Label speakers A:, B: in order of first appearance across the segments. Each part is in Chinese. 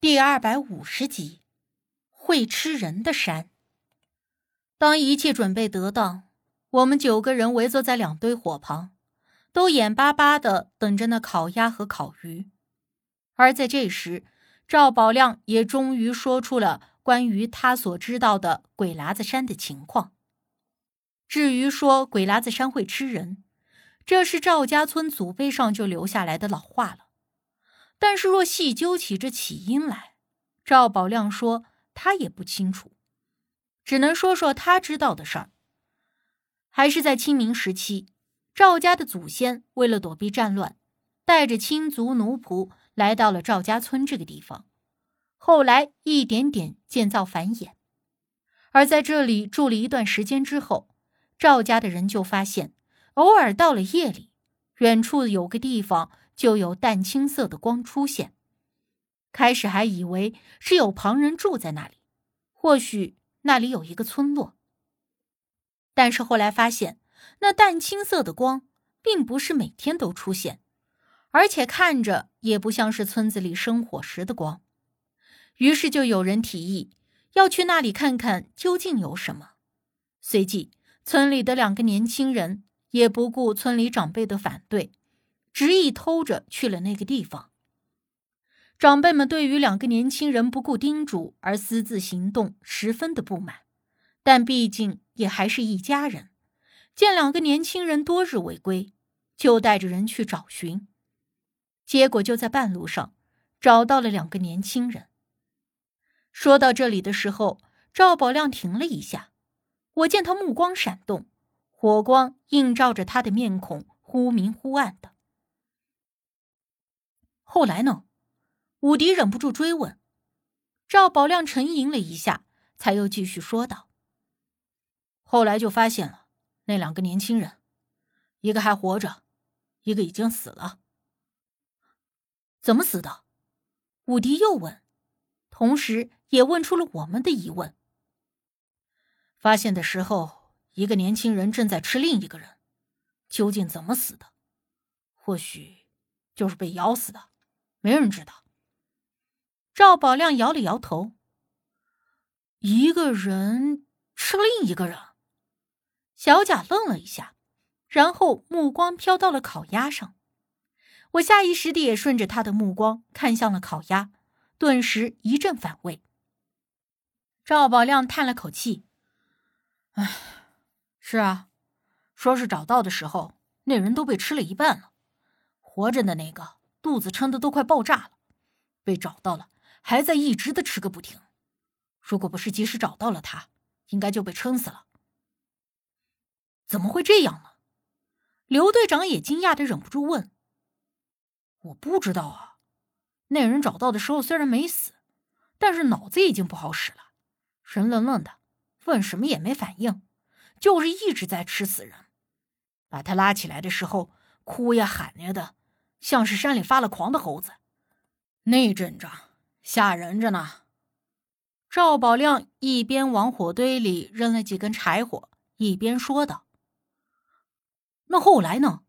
A: 第二百五十集，会吃人的山。当一切准备得当，我们九个人围坐在两堆火旁，都眼巴巴的等着那烤鸭和烤鱼。而在这时，赵宝亮也终于说出了关于他所知道的鬼喇子山的情况。至于说鬼喇子山会吃人，这是赵家村祖辈上就留下来的老话了。但是，若细究起这起因来，赵宝亮说他也不清楚，只能说说他知道的事儿。还是在清明时期，赵家的祖先为了躲避战乱，带着亲族奴仆来到了赵家村这个地方，后来一点点建造繁衍。而在这里住了一段时间之后，赵家的人就发现，偶尔到了夜里，远处有个地方。就有淡青色的光出现，开始还以为是有旁人住在那里，或许那里有一个村落。但是后来发现，那淡青色的光并不是每天都出现，而且看着也不像是村子里生火时的光。于是就有人提议要去那里看看究竟有什么。随即，村里的两个年轻人也不顾村里长辈的反对。执意偷着去了那个地方。长辈们对于两个年轻人不顾叮嘱而私自行动十分的不满，但毕竟也还是一家人。见两个年轻人多日未归，就带着人去找寻。结果就在半路上找到了两个年轻人。说到这里的时候，赵宝亮停了一下，我见他目光闪动，火光映照着他的面孔，忽明忽暗的。后来呢？武迪忍不住追问。赵宝亮沉吟了一下，才又继续说道：“后来就发现了那两个年轻人，一个还活着，一个已经死了。怎么死的？”武迪又问，同时也问出了我们的疑问。发现的时候，一个年轻人正在吃另一个人，究竟怎么死的？或许就是被咬死的。没人知道。赵宝亮摇了摇头。一个人吃另一个人。小贾愣了一下，然后目光飘到了烤鸭上。我下意识地也顺着他的目光看向了烤鸭，顿时一阵反胃。赵宝亮叹了口气：“唉，是啊，说是找到的时候，那人都被吃了一半了，活着的那个。”肚子撑得都快爆炸了，被找到了，还在一直的吃个不停。如果不是及时找到了他，应该就被撑死了。怎么会这样呢？刘队长也惊讶的忍不住问：“我不知道啊，那人找到的时候虽然没死，但是脑子已经不好使了，人愣愣的，问什么也没反应，就是一直在吃死人。把他拉起来的时候，哭呀喊呀的。”像是山里发了狂的猴子，那阵仗吓人着呢。赵宝亮一边往火堆里扔了几根柴火，一边说道：“那后来呢？”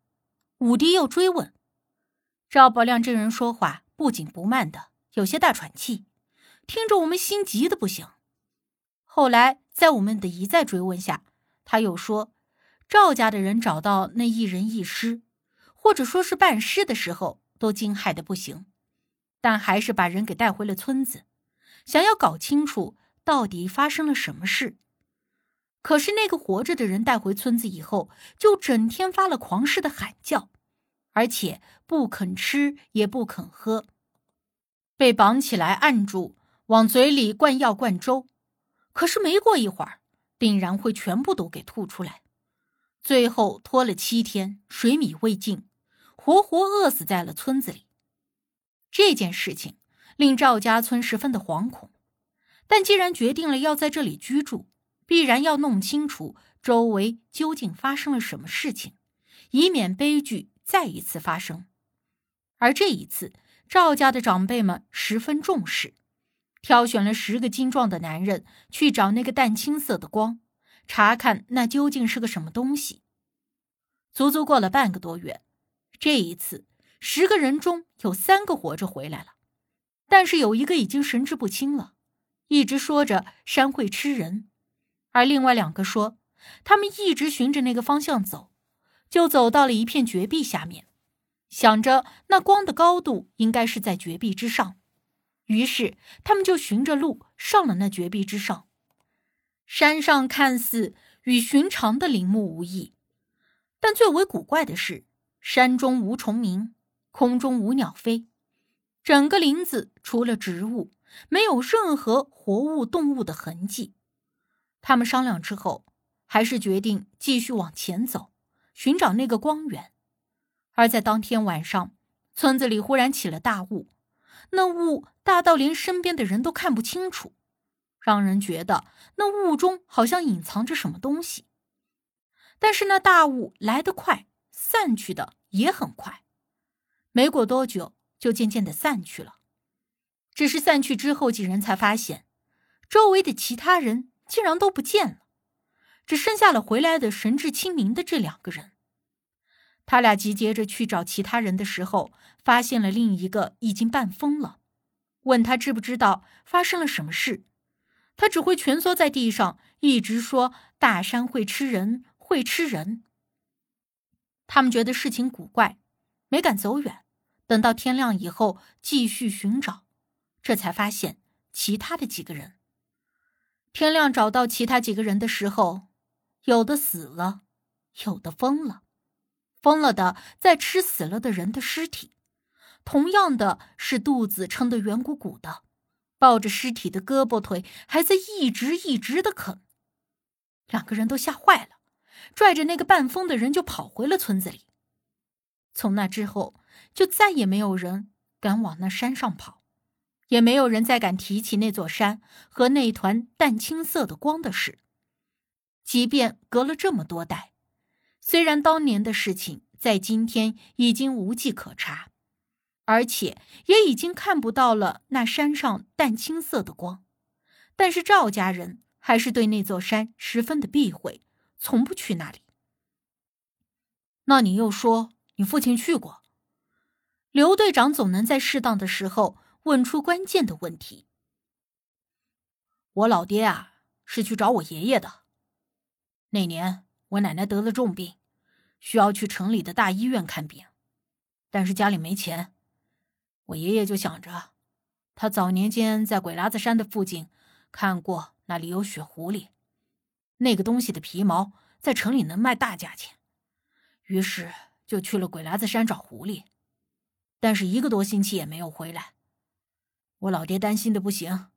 A: 武迪又追问。赵宝亮这人说话不紧不慢的，有些大喘气，听着我们心急的不行。后来在我们的一再追问下，他又说：“赵家的人找到那一人一尸。”或者说是办尸的时候都惊骇的不行，但还是把人给带回了村子，想要搞清楚到底发生了什么事。可是那个活着的人带回村子以后，就整天发了狂似的喊叫，而且不肯吃也不肯喝，被绑起来按住，往嘴里灌药灌粥，可是没过一会儿，定然会全部都给吐出来，最后拖了七天，水米未进。活活饿死在了村子里。这件事情令赵家村十分的惶恐，但既然决定了要在这里居住，必然要弄清楚周围究竟发生了什么事情，以免悲剧再一次发生。而这一次，赵家的长辈们十分重视，挑选了十个精壮的男人去找那个淡青色的光，查看那究竟是个什么东西。足足过了半个多月。这一次，十个人中有三个活着回来了，但是有一个已经神志不清了，一直说着山会吃人，而另外两个说他们一直循着那个方向走，就走到了一片绝壁下面，想着那光的高度应该是在绝壁之上，于是他们就循着路上了那绝壁之上。山上看似与寻常的林木无异，但最为古怪的是，山中无虫鸣，空中无鸟飞。整个林子除了植物，没有任何活物、动物的痕迹。他们商量之后，还是决定继续往前走，寻找那个光源。而在当天晚上，村子里忽然起了大雾，那雾大到连身边的人都看不清楚，让人觉得那雾中好像隐藏着什么东西。但是那大雾来得快，散去的也很快，没过多久。就渐渐的散去了，只是散去之后，几人才发现，周围的其他人竟然都不见了，只剩下了回来的神志清明的这两个人。他俩集结着去找其他人的时候，发现了另一个已经半疯了，问他知不知道发生了什么事，他只会蜷缩在地上，一直说大山会吃人，会吃人。他们觉得事情古怪，没敢走远。等到天亮以后，继续寻找，这才发现其他的几个人。天亮找到其他几个人的时候，有的死了，有的疯了。疯了的在吃死了的人的尸体，同样的是肚子撑得圆鼓鼓的，抱着尸体的胳膊腿还在一直一直的啃。两个人都吓坏了，拽着那个半疯的人就跑回了村子里。从那之后。就再也没有人敢往那山上跑，也没有人再敢提起那座山和那团淡青色的光的事。即便隔了这么多代，虽然当年的事情在今天已经无迹可查，而且也已经看不到了那山上淡青色的光，但是赵家人还是对那座山十分的避讳，从不去那里。那你又说你父亲去过？刘队长总能在适当的时候问出关键的问题。我老爹啊，是去找我爷爷的。那年我奶奶得了重病，需要去城里的大医院看病，但是家里没钱。我爷爷就想着，他早年间在鬼喇子山的附近看过，那里有雪狐狸，那个东西的皮毛在城里能卖大价钱，于是就去了鬼喇子山找狐狸。但是一个多星期也没有回来，我老爹担心的不行，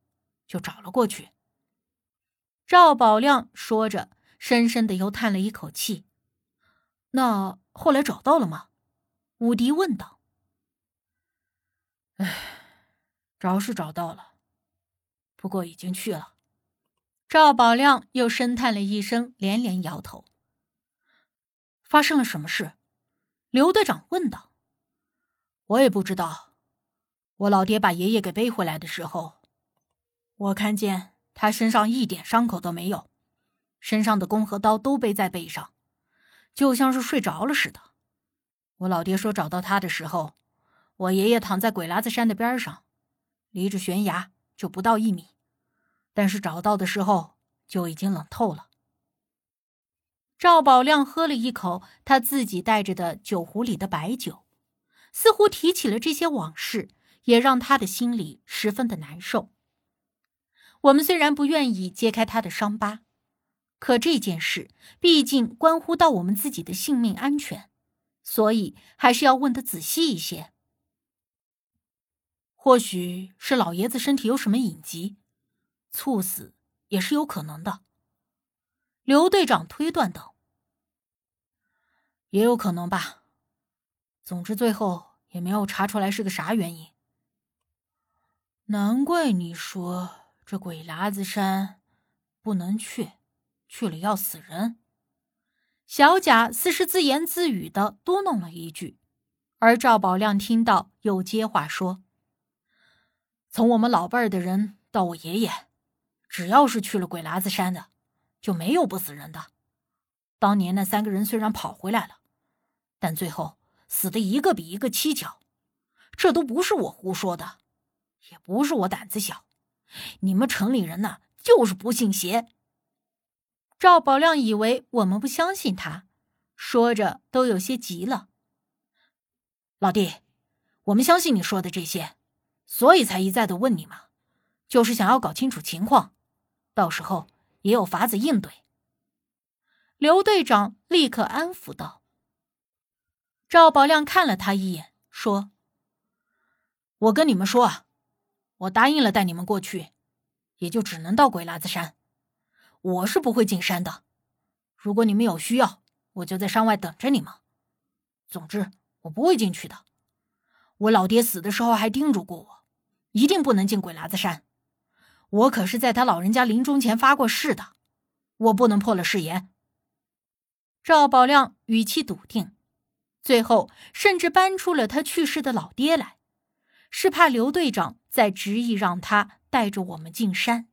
A: 就找了过去。赵宝亮说着，深深的又叹了一口气。那后来找到了吗？武迪问道。唉，找是找到了，不过已经去了。赵宝亮又深叹了一声，连连摇头。发生了什么事？刘队长问道。我也不知道，我老爹把爷爷给背回来的时候，我看见他身上一点伤口都没有，身上的弓和刀都背在背上，就像是睡着了似的。我老爹说找到他的时候，我爷爷躺在鬼喇子山的边上，离着悬崖就不到一米，但是找到的时候就已经冷透了。赵宝亮喝了一口他自己带着的酒壶里的白酒。似乎提起了这些往事，也让他的心里十分的难受。我们虽然不愿意揭开他的伤疤，可这件事毕竟关乎到我们自己的性命安全，所以还是要问的仔细一些。或许是老爷子身体有什么隐疾，猝死也是有可能的。刘队长推断道：“也有可能吧。”总之，最后也没有查出来是个啥原因。难怪你说这鬼喇子山不能去，去了要死人。小贾似是自言自语的嘟囔了一句，而赵宝亮听到又接话说：“从我们老辈儿的人到我爷爷，只要是去了鬼喇子山的，就没有不死人的。当年那三个人虽然跑回来了，但最后……”死的一个比一个蹊跷，这都不是我胡说的，
B: 也不是我胆子小，你们城里人呐，就是不信邪。
A: 赵宝亮以为我们不相信他，说着都有些急了。
B: 老弟，我们相信你说的这些，所以才一再的问你嘛，就是想要搞清楚情况，到时候也有法子应对。
A: 刘队长立刻安抚道。赵宝亮看了他一眼，说：“
B: 我跟你们说，我答应了带你们过去，也就只能到鬼喇子山。我是不会进山的。如果你们有需要，我就在山外等着你们。总之。”我不会进去的。我老爹死的时候还叮嘱过我，一定不能进鬼喇子山。我可是在他老人家临终前发过誓的，我不能破了誓言。
A: 赵宝亮语气笃定，最后甚至搬出了他去世的老爹来，是怕刘队长再执意让他带着我们进山。